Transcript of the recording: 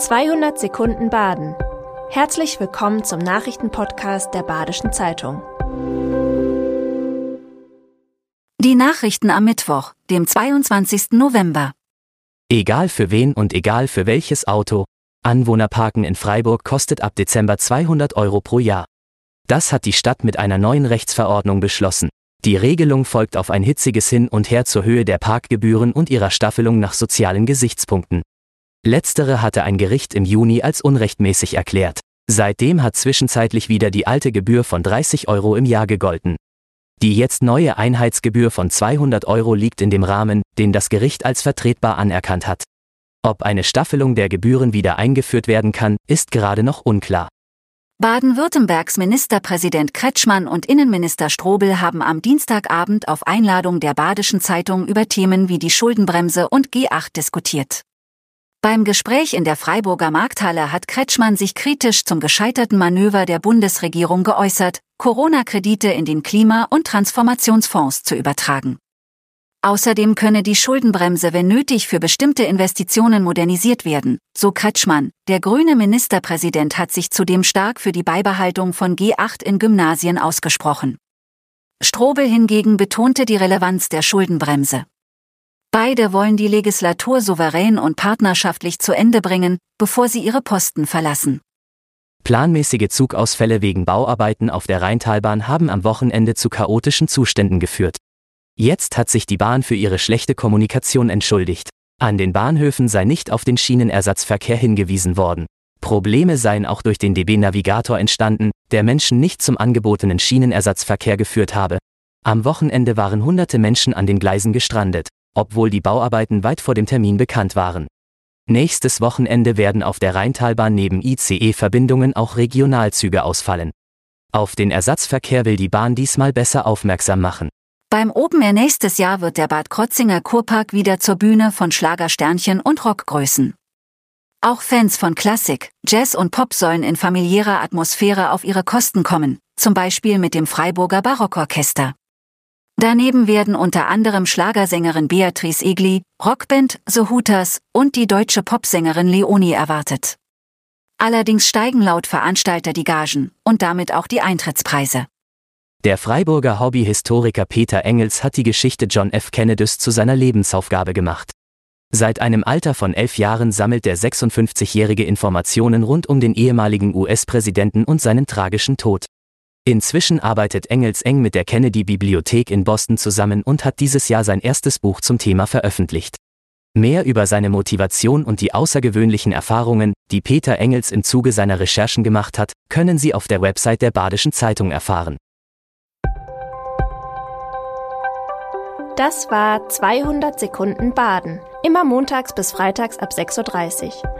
200 Sekunden Baden. Herzlich willkommen zum Nachrichtenpodcast der Badischen Zeitung. Die Nachrichten am Mittwoch, dem 22. November. Egal für wen und egal für welches Auto, Anwohnerparken in Freiburg kostet ab Dezember 200 Euro pro Jahr. Das hat die Stadt mit einer neuen Rechtsverordnung beschlossen. Die Regelung folgt auf ein hitziges Hin und Her zur Höhe der Parkgebühren und ihrer Staffelung nach sozialen Gesichtspunkten. Letztere hatte ein Gericht im Juni als unrechtmäßig erklärt. Seitdem hat zwischenzeitlich wieder die alte Gebühr von 30 Euro im Jahr gegolten. Die jetzt neue Einheitsgebühr von 200 Euro liegt in dem Rahmen, den das Gericht als vertretbar anerkannt hat. Ob eine Staffelung der Gebühren wieder eingeführt werden kann, ist gerade noch unklar. Baden-Württembergs Ministerpräsident Kretschmann und Innenminister Strobel haben am Dienstagabend auf Einladung der Badischen Zeitung über Themen wie die Schuldenbremse und G8 diskutiert. Beim Gespräch in der Freiburger Markthalle hat Kretschmann sich kritisch zum gescheiterten Manöver der Bundesregierung geäußert, Corona-Kredite in den Klima- und Transformationsfonds zu übertragen. Außerdem könne die Schuldenbremse, wenn nötig, für bestimmte Investitionen modernisiert werden, so Kretschmann. Der grüne Ministerpräsident hat sich zudem stark für die Beibehaltung von G8 in Gymnasien ausgesprochen. Strobel hingegen betonte die Relevanz der Schuldenbremse. Beide wollen die Legislatur souverän und partnerschaftlich zu Ende bringen, bevor sie ihre Posten verlassen. Planmäßige Zugausfälle wegen Bauarbeiten auf der Rheintalbahn haben am Wochenende zu chaotischen Zuständen geführt. Jetzt hat sich die Bahn für ihre schlechte Kommunikation entschuldigt. An den Bahnhöfen sei nicht auf den Schienenersatzverkehr hingewiesen worden. Probleme seien auch durch den DB Navigator entstanden, der Menschen nicht zum angebotenen Schienenersatzverkehr geführt habe. Am Wochenende waren hunderte Menschen an den Gleisen gestrandet obwohl die Bauarbeiten weit vor dem Termin bekannt waren. Nächstes Wochenende werden auf der Rheintalbahn neben ICE-Verbindungen auch Regionalzüge ausfallen. Auf den Ersatzverkehr will die Bahn diesmal besser aufmerksam machen. Beim Open Air nächstes Jahr wird der Bad Krotzinger Kurpark wieder zur Bühne von Schlagersternchen und Rockgrößen. Auch Fans von Klassik, Jazz und Pop sollen in familiärer Atmosphäre auf ihre Kosten kommen, zum Beispiel mit dem Freiburger Barockorchester. Daneben werden unter anderem Schlagersängerin Beatrice Egli, Rockband The Hooters und die deutsche Popsängerin Leonie erwartet. Allerdings steigen laut Veranstalter die Gagen und damit auch die Eintrittspreise. Der Freiburger Hobbyhistoriker Peter Engels hat die Geschichte John F. Kennedys zu seiner Lebensaufgabe gemacht. Seit einem Alter von elf Jahren sammelt der 56-jährige Informationen rund um den ehemaligen US-Präsidenten und seinen tragischen Tod. Inzwischen arbeitet Engels eng mit der Kennedy-Bibliothek in Boston zusammen und hat dieses Jahr sein erstes Buch zum Thema veröffentlicht. Mehr über seine Motivation und die außergewöhnlichen Erfahrungen, die Peter Engels im Zuge seiner Recherchen gemacht hat, können Sie auf der Website der Badischen Zeitung erfahren. Das war 200 Sekunden Baden. Immer montags bis freitags ab 6.30 Uhr.